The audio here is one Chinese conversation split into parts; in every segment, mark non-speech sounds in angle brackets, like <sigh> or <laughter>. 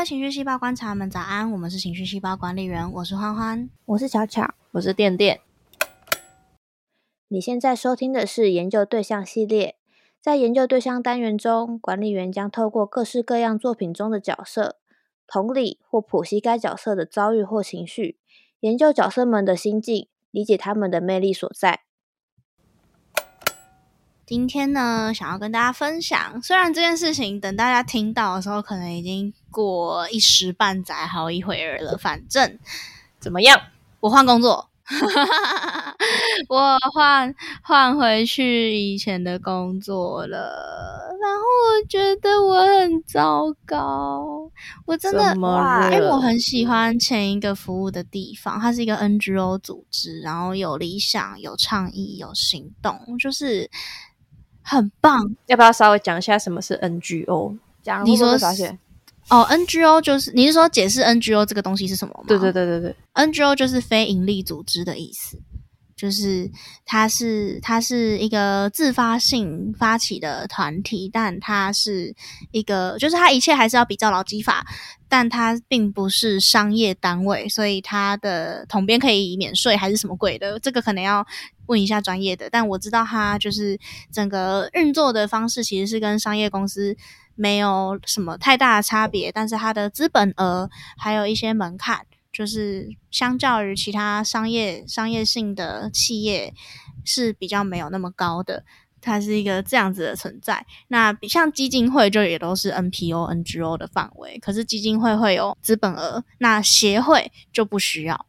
位情绪细胞观察们早安，我们是情绪细胞管理员，我是欢欢，我是巧巧，我是电电。你现在收听的是研究对象系列，在研究对象单元中，管理员将透过各式各样作品中的角色，同理或剖析该角色的遭遇或情绪，研究角色们的心境，理解他们的魅力所在。今天呢，想要跟大家分享，虽然这件事情等大家听到的时候，可能已经过一时半载好一会儿了。反正怎么样，我换工作，<laughs> 我换换回去以前的工作了。然后我觉得我很糟糕，我真的，因为我很喜欢前一个服务的地方，它是一个 NGO 组织，然后有理想、有倡议、有行动，就是。很棒，要不要稍微讲一下什么是 NGO？讲你说发现哦，NGO 就是你是说解释 NGO 这个东西是什么吗？对对对对对，NGO 就是非盈利组织的意思，就是它是它是一个自发性发起的团体，但它是一个就是它一切还是要比较劳基法。但它并不是商业单位，所以它的统编可以免税还是什么鬼的？这个可能要问一下专业的。但我知道它就是整个运作的方式其实是跟商业公司没有什么太大的差别，但是它的资本额还有一些门槛，就是相较于其他商业商业性的企业是比较没有那么高的。它是一个这样子的存在，那比像基金会就也都是 NPO、NGO 的范围，可是基金会会有资本额，那协会就不需要。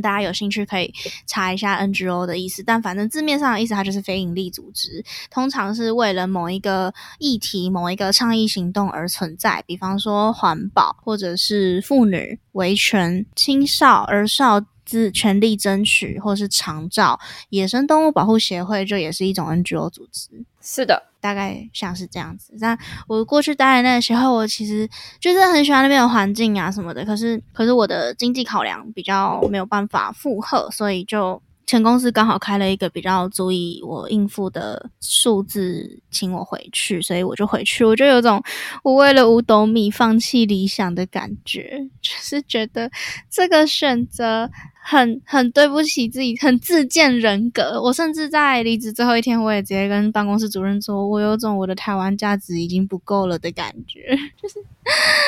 大家有兴趣可以查一下 NGO 的意思，但反正字面上的意思，它就是非营利组织，通常是为了某一个议题、某一个倡议行动而存在，比方说环保，或者是妇女维权、青少儿少。自全力争取，或是长照野生动物保护协会，这也是一种 NGO 组织。是的，大概像是这样子。但我过去待的那个时候，我其实就是很喜欢那边的环境啊什么的。可是，可是我的经济考量比较没有办法负荷，所以就。前公司刚好开了一个比较足以我应付的数字，请我回去，所以我就回去。我就有种我为了五斗米放弃理想的感觉，就是觉得这个选择很很对不起自己，很自贱人格。我甚至在离职最后一天，我也直接跟办公室主任说，我有种我的台湾价值已经不够了的感觉，<laughs> 就是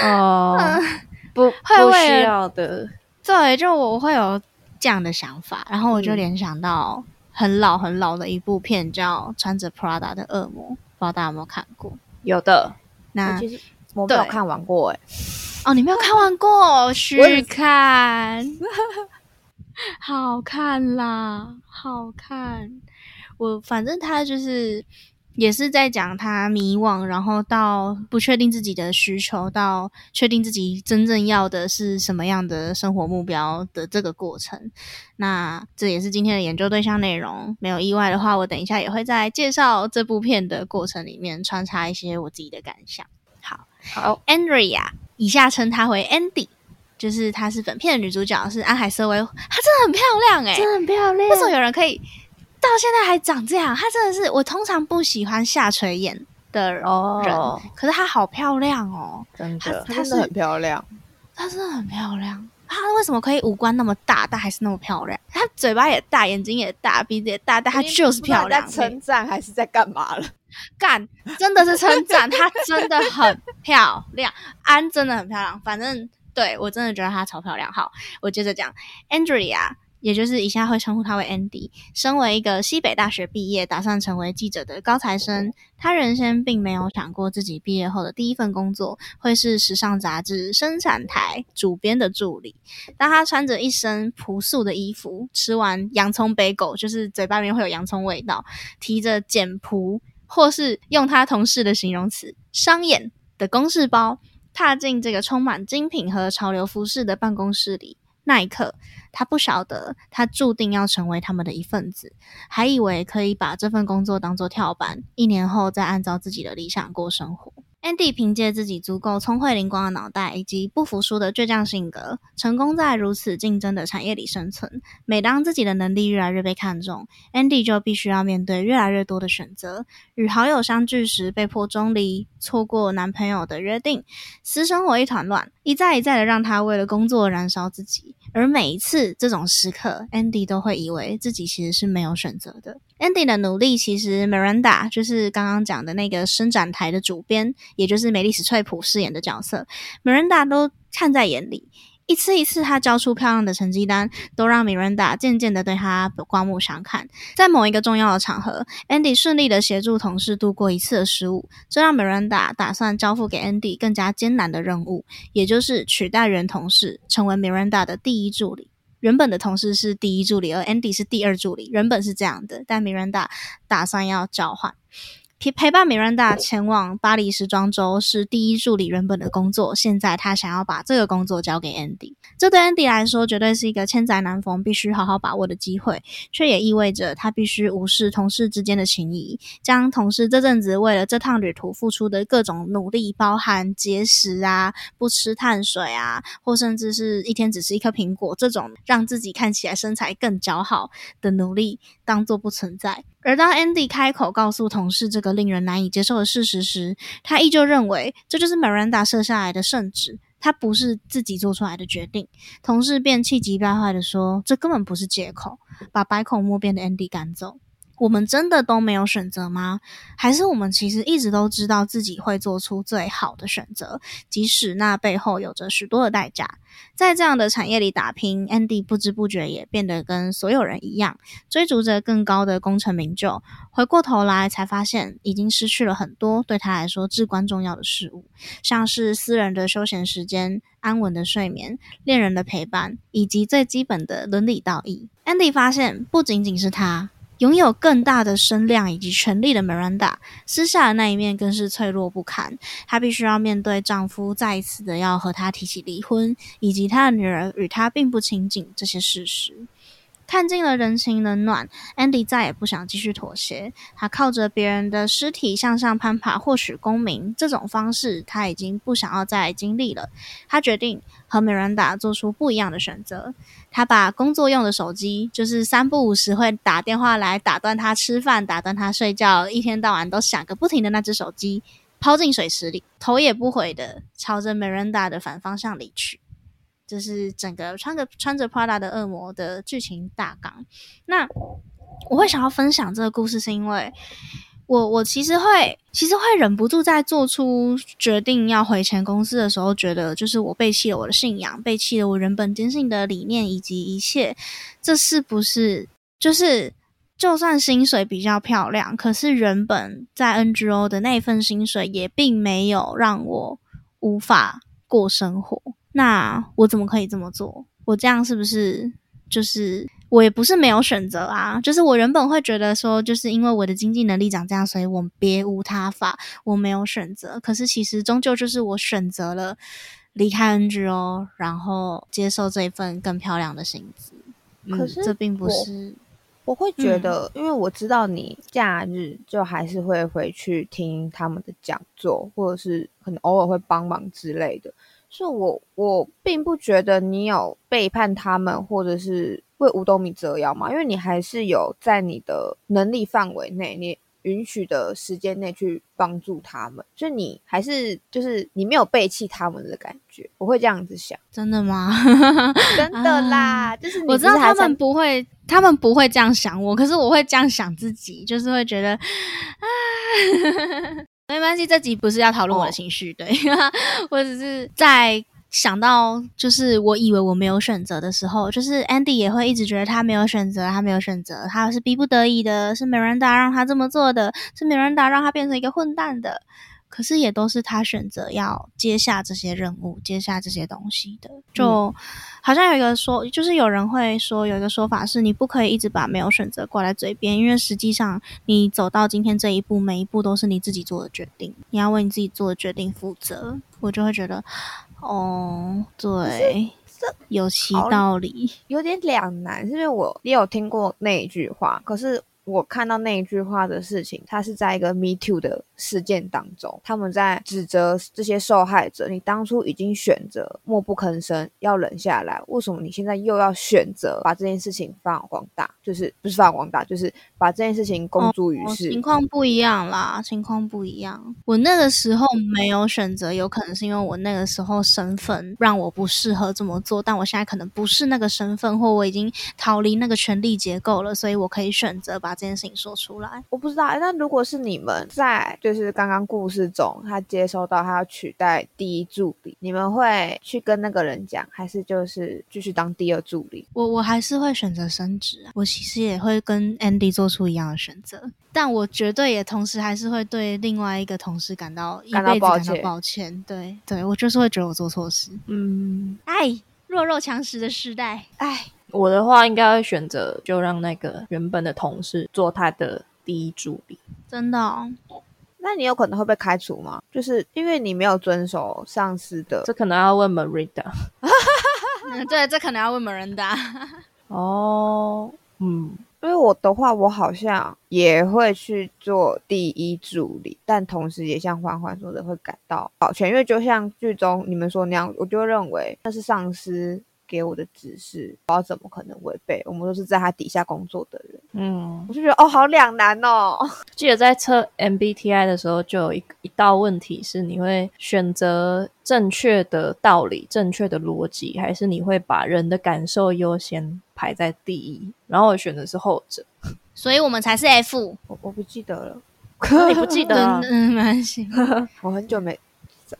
哦，不不需要的，对，就我会有。这样的想法，然后我就联想到很老很老的一部片，叫《穿着 Prada 的恶魔》，不知道大家有没有看过？有的，那我没有看完过哎。哦，你没有看完过？<laughs> 去看，好看啦，好看。我反正他就是。也是在讲他迷惘，然后到不确定自己的需求，到确定自己真正要的是什么样的生活目标的这个过程。那这也是今天的研究对象内容。没有意外的话，我等一下也会在介绍这部片的过程里面穿插一些我自己的感想。好，好，Andrea，以下称她为 Andy，就是她是本片的女主角，是安海瑟薇，她真的很漂亮哎，真的很漂亮。为什么有人可以？到现在还长这样，她真的是我通常不喜欢下垂眼的人，可是她好漂亮哦，真的，她真的很漂亮，她真的很漂亮。她为什么可以五官那么大，但还是那么漂亮？她嘴巴也大，眼睛也大，鼻子也大，但她就是漂亮。称赞还是在干嘛了？干，真的是称赞，她真的很漂亮，安真的很漂亮。反正对我真的觉得她超漂亮。好，我接着讲，Andrea。也就是以下会称呼他为 Andy。身为一个西北大学毕业、打算成为记者的高材生，他原先并没有想过自己毕业后的第一份工作会是时尚杂志生产台主编的助理。当他穿着一身朴素的衣服，吃完洋葱杯狗，就是嘴巴里面会有洋葱味道，提着简朴或是用他同事的形容词商眼的公事包，踏进这个充满精品和潮流服饰的办公室里。那一刻，他不晓得他注定要成为他们的一份子，还以为可以把这份工作当做跳板，一年后再按照自己的理想过生活。Andy 凭借自己足够聪慧灵光的脑袋以及不服输的倔强性格，成功在如此竞争的产业里生存。每当自己的能力越来越被看重，Andy 就必须要面对越来越多的选择：与好友相聚时被迫中离，错过男朋友的约定，私生活一团乱，一再一再的让他为了工作燃烧自己。而每一次这种时刻，Andy 都会以为自己其实是没有选择的。Andy 的努力，其实 Miranda 就是刚刚讲的那个伸展台的主编，也就是美丽史翠普饰演的角色，Miranda 都看在眼里。一次一次，他交出漂亮的成绩单，都让 Miranda 渐渐的对他刮目相看。在某一个重要的场合，Andy 顺利的协助同事度过一次的失误，这让 Miranda 打算交付给 Andy 更加艰难的任务，也就是取代原同事，成为 Miranda 的第一助理。原本的同事是第一助理，而 Andy 是第二助理。原本是这样的，但 Miranda 打算要交换。陪陪伴米兰达前往巴黎时装周是第一助理原本的工作，现在他想要把这个工作交给 Andy，这对 Andy 来说绝对是一个千载难逢、必须好好把握的机会，却也意味着他必须无视同事之间的情谊，将同事这阵子为了这趟旅途付出的各种努力，包含节食啊、不吃碳水啊，或甚至是一天只吃一颗苹果这种让自己看起来身材更姣好的努力，当做不存在。而当 Andy 开口告诉同事这个令人难以接受的事实时，他依旧认为这就是 Miranda 设下来的圣旨，他不是自己做出来的决定。同事便气急败坏的说：“这根本不是借口！”把百口莫辩的 Andy 赶走。我们真的都没有选择吗？还是我们其实一直都知道自己会做出最好的选择，即使那背后有着许多的代价？在这样的产业里打拼，Andy 不知不觉也变得跟所有人一样，追逐着更高的功成名就。回过头来，才发现已经失去了很多对他来说至关重要的事物，像是私人的休闲时间、安稳的睡眠、恋人的陪伴，以及最基本的伦理道义。Andy 发现，不仅仅是他。拥有更大的声量以及权力的 Miranda，私下的那一面更是脆弱不堪。她必须要面对丈夫再一次的要和她提起离婚，以及她的女儿与她并不亲近这些事实。看尽了人情冷暖，Andy 再也不想继续妥协。他靠着别人的尸体向上攀爬，获取功名，这种方式他已经不想要再经历了。他决定和 Miranda 做出不一样的选择。他把工作用的手机，就是三不五时会打电话来打断他吃饭、打断他睡觉，一天到晚都响个不停的那只手机，抛进水池里，头也不回的朝着 Miranda 的反方向离去。就是整个穿着穿着 Prada 的恶魔的剧情大纲。那我会想要分享这个故事，是因为我我其实会其实会忍不住在做出决定要回前公司的时候，觉得就是我背弃了我的信仰，背弃了我原本坚信的理念以及一切。这是不是就是就算薪水比较漂亮，可是原本在 NGO 的那份薪水也并没有让我无法过生活。那我怎么可以这么做？我这样是不是就是我也不是没有选择啊？就是我原本会觉得说，就是因为我的经济能力长这样，所以我别无他法，我没有选择。可是其实终究就是我选择了离开 NGO，然后接受这一份更漂亮的薪资。可是这并不是，我会觉得，因为我知道你假日就还是会回去听他们的讲座，或者是可能偶尔会帮忙之类的。是我，我并不觉得你有背叛他们，或者是为五斗米折腰嘛，因为你还是有在你的能力范围内，你允许的时间内去帮助他们，就你还是就是你没有背弃他们的感觉，我会这样子想，真的吗？真的 <laughs> 啦，就是我知道他们不会，他们不会这样想我，可是我会这样想自己，就是会觉得啊。没关系，这集不是要讨论我的情绪，对，<laughs> 我只是在想到，就是我以为我没有选择的时候，就是 Andy 也会一直觉得他没有选择，他没有选择，他是逼不得已的，是 Miranda 让他这么做的，是 Miranda 让他变成一个混蛋的。可是也都是他选择要接下这些任务、接下这些东西的，就好像有一个说，就是有人会说，有一个说法是，你不可以一直把没有选择挂在嘴边，因为实际上你走到今天这一步，每一步都是你自己做的决定，你要为你自己做的决定负责。我就会觉得，哦，对，有其道理，有点两难，是因为我也有听过那一句话，可是我看到那一句话的事情，它是在一个 Me Too 的事件当中，他们在指责这些受害者：你当初已经选择默不吭声，要忍下来，为什么你现在又要选择把这件事情发扬光大？就是不是发扬光大，就是把这件事情公诸于世。情况不一样啦，情况不一样。我那个时候没有选择，有可能是因为我那个时候身份让我不适合这么做，但我现在可能不是那个身份，或我已经逃离那个权力结构了，所以我可以选择把这件事情说出来。我不知道，那如果是你们在就是刚刚故事中，他接收到他要取代第一助理，你们会去跟那个人讲，还是就是继续当第二助理？我我还是会选择升职啊，我其实也会跟 Andy 做出一样的选择，但我绝对也同时还是会对另外一个同事感到一辈子感到抱歉。对，对我就是会觉得我做错事。嗯，哎，弱肉强食的时代，哎。我的话应该会选择就让那个原本的同事做他的第一助理。真的？那你有可能会被开除吗？就是因为你没有遵守上司的。这可能要问 Marida。<laughs> 对，这可能要问 Marida。<laughs> 哦，嗯，因为我的话，我好像也会去做第一助理，但同时也像欢欢说的，会感到保全，因为就像剧中你们说那样，我就认为那是上司。给我的指示，我怎么可能违背？我们都是在他底下工作的人，嗯，我就觉得哦，好两难哦。<laughs> 记得在测 MBTI 的时候，就有一一道问题是：你会选择正确的道理、正确的逻辑，还是你会把人的感受优先排在第一？然后我选的是后者，所以我们才是 F。我我不记得了，<laughs> 你不记得？嗯，没关系，<laughs> 我很久没。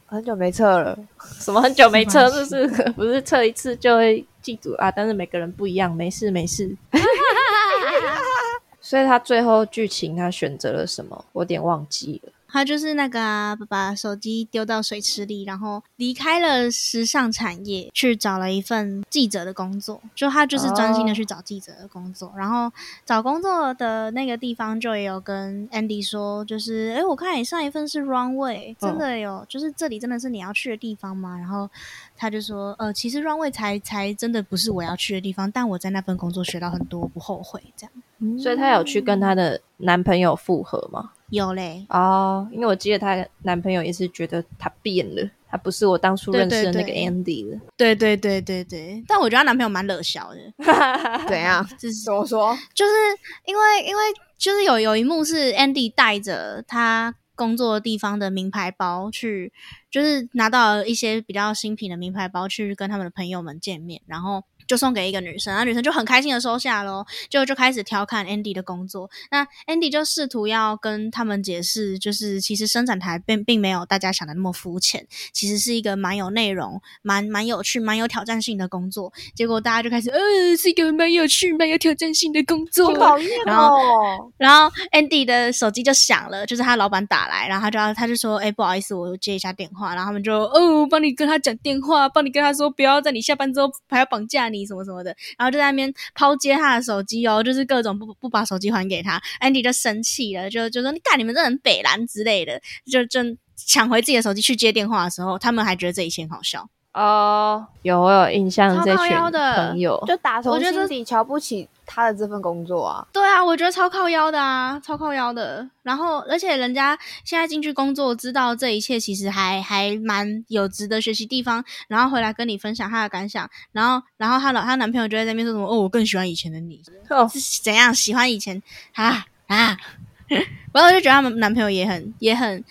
很久没测了，什么很久没测？就是 <laughs> 不是测一次就会记住啊？但是每个人不一样，没事没事。<laughs> 所以他最后剧情他选择了什么？我有点忘记了。他就是那个把手机丢到水池里，然后离开了时尚产业，去找了一份记者的工作。就他就是专心的去找记者的工作。然后找工作的那个地方就也有跟 Andy 说，就是哎，我看你上一份是 Runway，真的有，就是这里真的是你要去的地方吗？然后他就说，呃，其实 Runway 才才真的不是我要去的地方，但我在那份工作学到很多，不后悔。这样，所以她有去跟她的男朋友复合吗？有嘞哦，因为我记得她男朋友也是觉得她变了，她不是我当初认识的那个 Andy 了。对对对对对，但我觉得她男朋友蛮乐笑的。<laughs> 怎样？怎么说？就是因为因为就是有有一幕是 Andy 带着他工作的地方的名牌包去，就是拿到一些比较新品的名牌包去跟他们的朋友们见面，然后。就送给一个女生，然后女生就很开心的收下喽，就就开始调侃 Andy 的工作。那 Andy 就试图要跟他们解释，就是其实生产台并并没有大家想的那么肤浅，其实是一个蛮有内容、蛮蛮有趣、蛮有挑战性的工作。结果大家就开始，呃，是一个蛮有趣、蛮有挑战性的工作。讨厌哦。然后 Andy 的手机就响了，就是他老板打来，然后他就要他就说，哎，不好意思，我接一下电话。然后他们就，哦，帮你跟他讲电话，帮你跟他说，不要在你下班之后还要绑架你。什么什么的，然后就在那边抛接他的手机哦，就是各种不不把手机还给他，Andy 就生气了，就就说你干你们这人北蓝之类的，就就抢回自己的手机去接电话的时候，他们还觉得这一切好笑哦。有我有印象，这群朋友就打从心底瞧不起。他的这份工作啊，对啊，我觉得超靠腰的啊，超靠腰的。然后，而且人家现在进去工作，知道这一切其实还还蛮有值得学习地方，然后回来跟你分享他的感想。然后，然后她老她男朋友就在那边说什么：“哦，我更喜欢以前的你，是怎样喜欢以前啊啊？”然 <laughs> 后我就觉得他们男朋友也很也很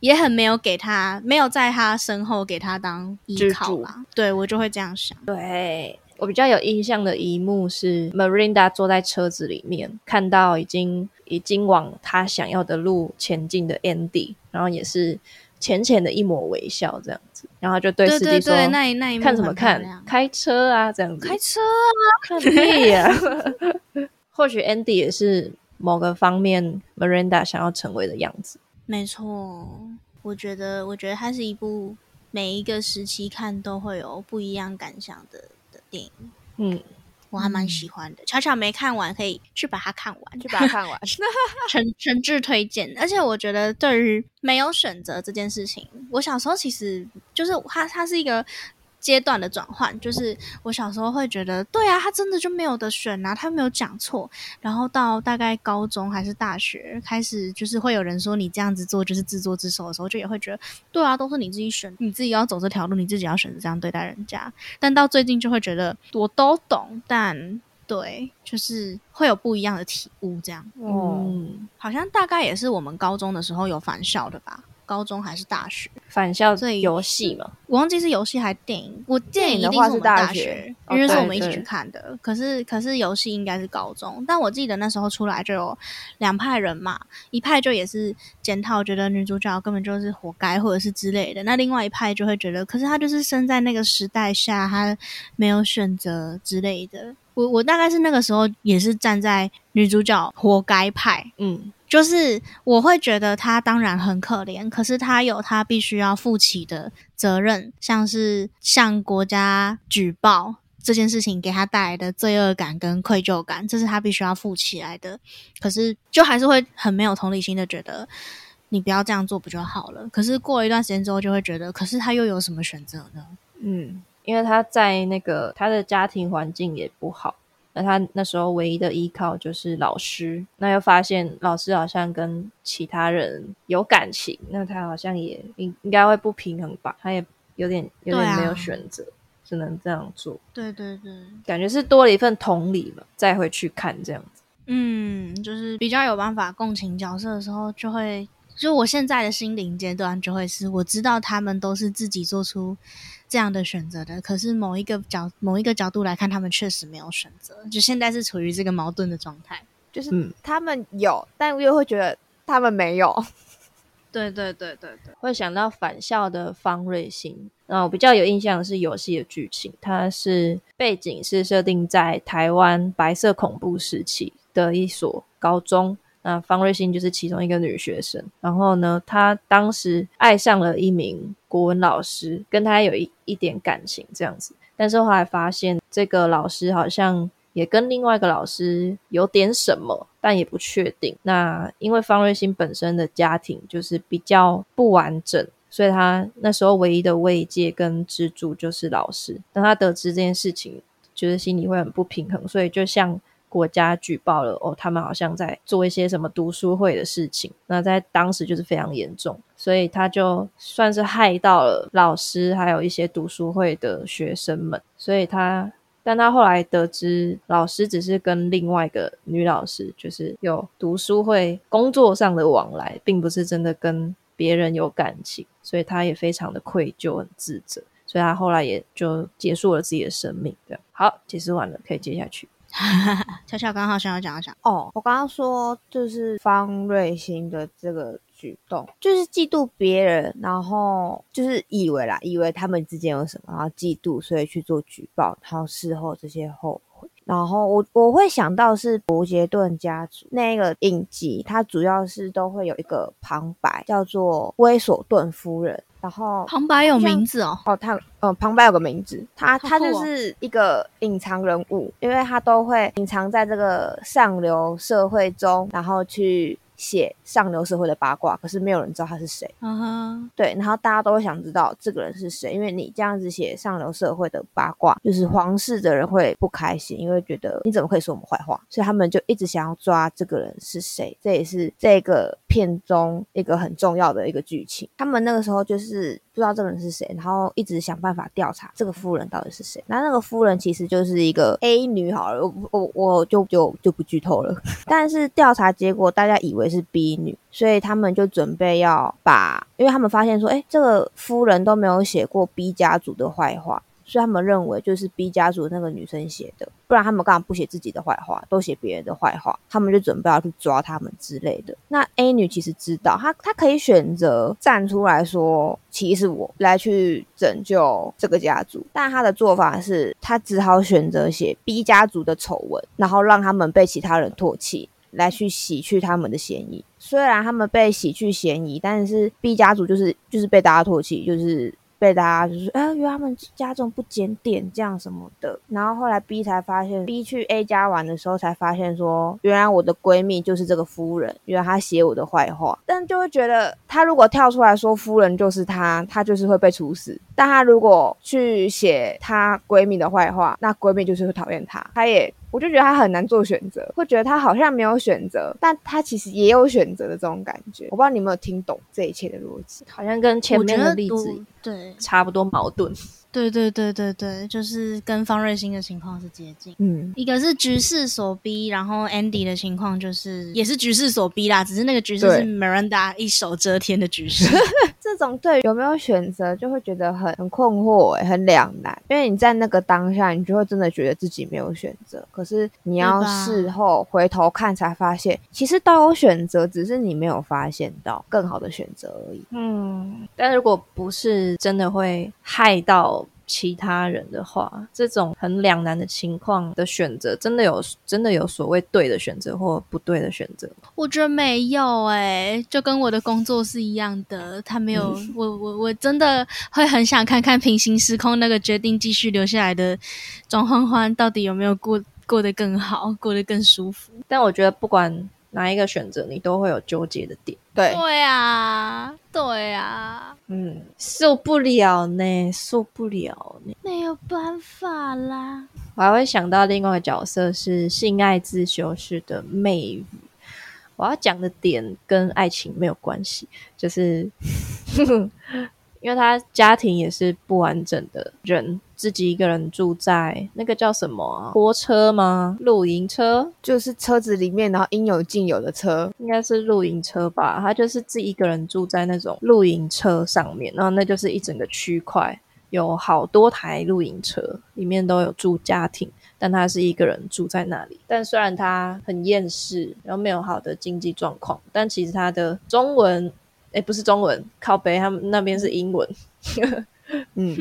也很没有给他没有在他身后给他当依靠啦。对我就会这样想。对。我比较有印象的一幕是 Marinda 坐在车子里面，看到已经已经往他想要的路前进的 Andy，然后也是浅浅的一抹微笑这样子，然后就对司机说：“那那一看什么看？开车啊，这样子，开车啊，看屁呀！<laughs> <laughs> 或许 Andy 也是某个方面 Marinda 想要成为的样子。没错，我觉得，我觉得它是一部每一个时期看都会有不一样感想的。电影，嗯，我还蛮喜欢的。巧巧没看完，可以去把它看完，去把它看完。诚诚挚推荐。而且我觉得，对于没有选择这件事情，我小时候其实就是它，它是一个阶段的转换，就是我小时候会觉得，对啊，他真的就没有得选啊，他没有讲错。然后到大概高中还是大学，开始就是会有人说你这样子做就是自作自受的时候，就也会觉得，对啊，都是你自己选，你自己要走这条路，你自己要选择这样对待人家。但到最近就会觉得，我都懂，但对，就是会有不一样的体悟，这样。哦，嗯，好像大概也是我们高中的时候有返校的吧。高中还是大学，返校所以游戏嘛，我忘记是游戏还是电影。我电影电影的话是一定我们大大学因为是我们一起去看的。可是可是游戏应该是高中，但我记得那时候出来就有两派人嘛，一派就也是检讨，觉得女主角根本就是活该或者是之类的。那另外一派就会觉得，可是她就是生在那个时代下，她没有选择之类的。我我大概是那个时候也是站在女主角活该派，嗯，就是我会觉得他当然很可怜，可是他有他必须要负起的责任，像是向国家举报这件事情给他带来的罪恶感跟愧疚感，这是他必须要负起来的。可是就还是会很没有同理心的觉得。你不要这样做不就好了？可是过了一段时间之后，就会觉得，可是他又有什么选择呢？嗯，因为他在那个他的家庭环境也不好，那他那时候唯一的依靠就是老师，那又发现老师好像跟其他人有感情，那他好像也应应该会不平衡吧？他也有点有点没有选择，只能这样做，对对对，感觉是多了一份同理嘛，再回去看这样子。嗯，就是比较有办法共情角色的时候，就会就我现在的心灵阶段就会是，我知道他们都是自己做出这样的选择的，可是某一个角某一个角度来看，他们确实没有选择，就现在是处于这个矛盾的状态。就是嗯他们有，但又会觉得他们没有。<laughs> 对对对对对，会想到返校的方瑞欣。然后我比较有印象的是游戏的剧情，它是背景是设定在台湾白色恐怖时期的一所高中。那方瑞欣就是其中一个女学生，然后呢，她当时爱上了一名国文老师，跟他有一一点感情这样子，但是后来发现这个老师好像也跟另外一个老师有点什么，但也不确定。那因为方瑞欣本身的家庭就是比较不完整，所以他那时候唯一的慰藉跟支柱就是老师。当他得知这件事情，就是心里会很不平衡，所以就向国家举报了哦，他们好像在做一些什么读书会的事情。那在当时就是非常严重，所以他就算是害到了老师，还有一些读书会的学生们。所以他，但他后来得知，老师只是跟另外一个女老师，就是有读书会工作上的往来，并不是真的跟别人有感情，所以他也非常的愧疚、很自责。所以他后来也就结束了自己的生命。这样好，解释完了，可以接下去。<laughs> 巧巧刚好想要讲一讲，哦，我刚刚说就是方瑞欣的这个举动，就是嫉妒别人，然后就是以为啦，以为他们之间有什么，然后嫉妒，所以去做举报，然后事后这些后悔。然后我我会想到是伯杰顿家族那个影集，它主要是都会有一个旁白，叫做威索顿夫人。然后旁白有名字哦，哦，他呃旁白有个名字，他他就是一个隐藏人物，因为他都会隐藏在这个上流社会中，然后去写上流社会的八卦，可是没有人知道他是谁。嗯哼，对，然后大家都会想知道这个人是谁，因为你这样子写上流社会的八卦，就是皇室的人会不开心，因为觉得你怎么可以说我们坏话，所以他们就一直想要抓这个人是谁，这也是这个片中一个很重要的一个剧情。他们那个时候就是不知道这个人是谁，然后一直想办法调查这个夫人到底是谁。那那个夫人其实就是一个 A 女，好了，我我我就就就不剧透了。<laughs> 但是调查结果大家以为是 B 女，所以他们就准备要把，因为他们发现说，哎，这个夫人都没有写过 B 家族的坏话，所以他们认为就是 B 家族那个女生写的，不然他们干嘛不写自己的坏话，都写别人的坏话？他们就准备要去抓他们之类的。那 A 女其实知道，她她可以选择站出来说，其实我来去拯救这个家族，但她的做法是，她只好选择写 B 家族的丑闻，然后让他们被其他人唾弃。来去洗去他们的嫌疑，虽然他们被洗去嫌疑，但是 B 家族就是就是被大家唾弃，就是被大家就是哎，原来他们家这种不检点这样什么的。然后后来 B 才发现，B 去 A 家玩的时候才发现说，原来我的闺蜜就是这个夫人，原来她写我的坏话。但就会觉得，她如果跳出来说夫人就是她，她就是会被处死。但她如果去写她闺蜜的坏话，那闺蜜就是会讨厌她。她也。我就觉得他很难做选择，会觉得他好像没有选择，但他其实也有选择的这种感觉。我不知道你有没有听懂这一切的逻辑，好像跟前面的例子对差不多矛盾。对对对对对，就是跟方瑞欣的情况是接近。嗯，一个是局势所逼，然后 Andy 的情况就是也是局势所逼啦，只是那个局势是 Miranda 一手遮天的局势。<laughs> 这种对有没有选择，就会觉得很很困惑，哎，很两难。因为你在那个当下，你就会真的觉得自己没有选择。可是你要事后回头看，才发现其实都有选择，只是你没有发现到更好的选择而已。嗯，但如果不是真的会害到。其他人的话，这种很两难的情况的选择，真的有真的有所谓对的选择或不对的选择？我觉得没有哎，就跟我的工作是一样的，他没有我我我真的会很想看看平行时空那个决定继续留下来的庄欢欢到底有没有过过得更好，过得更舒服。但我觉得不管哪一个选择，你都会有纠结的点。对对啊，对啊，嗯，受不了呢，受不了呢，没有办法啦。我还会想到另外一个角色是性爱自修室的媚语。我要讲的点跟爱情没有关系，就是。<laughs> 因为他家庭也是不完整的人，自己一个人住在那个叫什么拖车吗？露营车，就是车子里面，然后应有尽有的车，应该是露营车吧？他就是自己一个人住在那种露营车上面，然后那就是一整个区块，有好多台露营车，里面都有住家庭，但他是一个人住在那里。但虽然他很厌世，然后没有好的经济状况，但其实他的中文。哎，不是中文，靠北，他们那边是英文。嗯，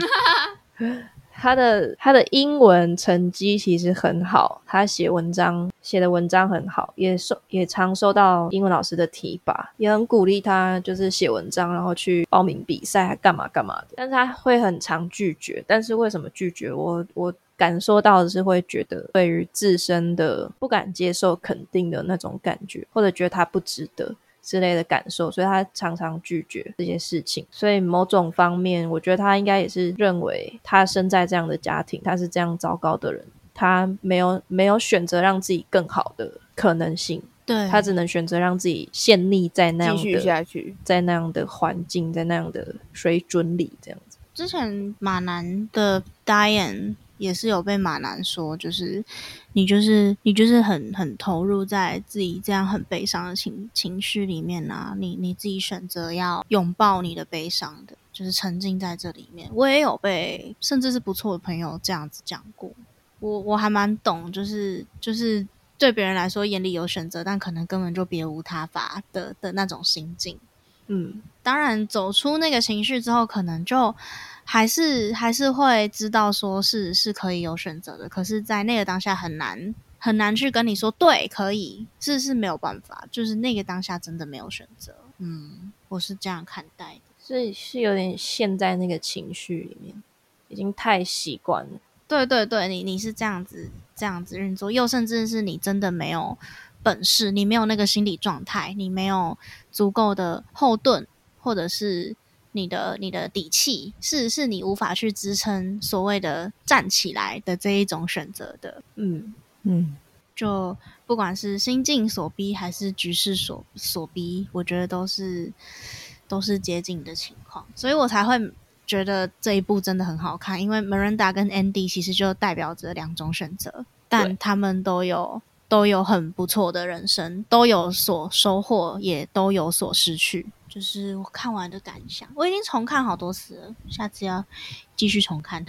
<laughs> 他的他的英文成绩其实很好，他写文章写的文章很好，也收也常收到英文老师的提拔，也很鼓励他，就是写文章，然后去报名比赛，还干嘛干嘛的。但是他会很常拒绝，但是为什么拒绝？我我感受到的是会觉得对于自身的不敢接受肯定的那种感觉，或者觉得他不值得。之类的感受，所以他常常拒绝这些事情。所以某种方面，我觉得他应该也是认为他生在这样的家庭，他是这样糟糕的人，他没有没有选择让自己更好的可能性。对他只能选择让自己陷溺在那样的下去，在那样的环境，在那样的水准里，这样子。之前马南的 Diane。也是有被马南说，就是你就是你就是很很投入在自己这样很悲伤的情情绪里面啊，你你自己选择要拥抱你的悲伤的，就是沉浸在这里面。我也有被甚至是不错的朋友这样子讲过，我我还蛮懂，就是就是对别人来说眼里有选择，但可能根本就别无他法的的那种心境。嗯，当然走出那个情绪之后，可能就。还是还是会知道说是是可以有选择的，可是，在那个当下很难很难去跟你说对可以，是是没有办法，就是那个当下真的没有选择。嗯，我是这样看待的，所以是有点陷在那个情绪里面，已经太习惯了。对对对，你你是这样子这样子运作，又甚至是你真的没有本事，你没有那个心理状态，你没有足够的后盾，或者是。你的你的底气是是你无法去支撑所谓的站起来的这一种选择的，嗯嗯，就不管是心境所逼还是局势所所逼，我觉得都是都是接近的情况，所以我才会觉得这一部真的很好看，因为 Miranda 跟 Andy 其实就代表着两种选择，但他们都有都有很不错的人生，都有所收获，也都有所失去。就是我看完的感想，我已经重看好多次了，下次要继续重看，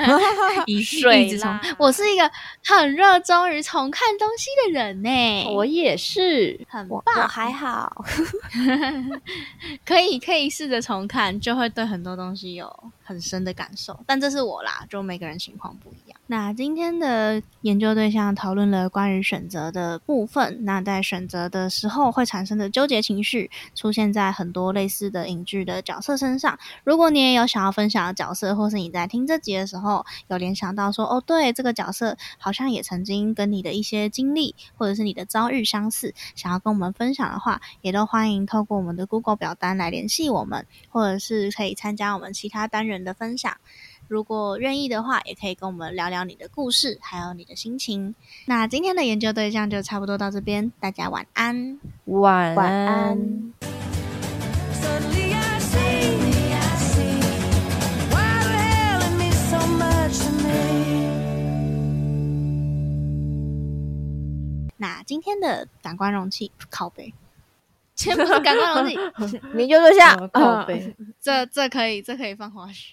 <laughs> 一睡一直重啦。我是一个很热衷于重看东西的人呢，我也是，很我棒我。还好，<laughs> 可以可以试着重看，就会对很多东西有很深的感受。但这是我啦，就每个人情况不一样。那今天的研究对象讨论了关于选择的部分，那在选择的时候会产生的纠结情绪，出现在很多类似的影剧的角色身上。如果你也有想要分享的角色，或是你在听这集的时候有联想到说，哦，对，这个角色好像也曾经跟你的一些经历或者是你的遭遇相似，想要跟我们分享的话，也都欢迎透过我们的 Google 表单来联系我们，或者是可以参加我们其他单人的分享。如果愿意的话，也可以跟我们聊聊你的故事，还有你的心情。那今天的研究对象就差不多到这边，大家晚安。晚晚安那今天的感官容器靠背，<laughs> 全部是感官容器，研究对象哦靠背。这这可以，这可以放花絮。